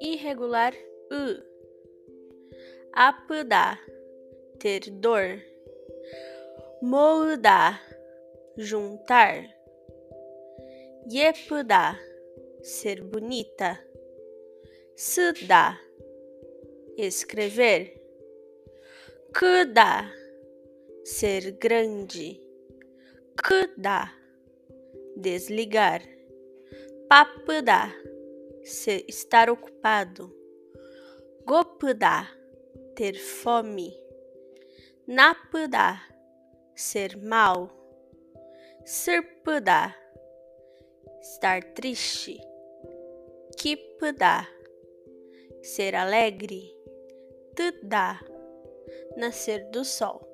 Irregular u. Apudar, ter dor. Moldar, juntar. Yepudar, ser bonita. Sudar, escrever. Kudar, ser grande. Kudar, desligar. Papudar, estar ocupado. Gopudar, ter fome. Napudar, ser mal. Sirpudar, estar triste. Kipudar, ser alegre. Tudar, nascer do sol.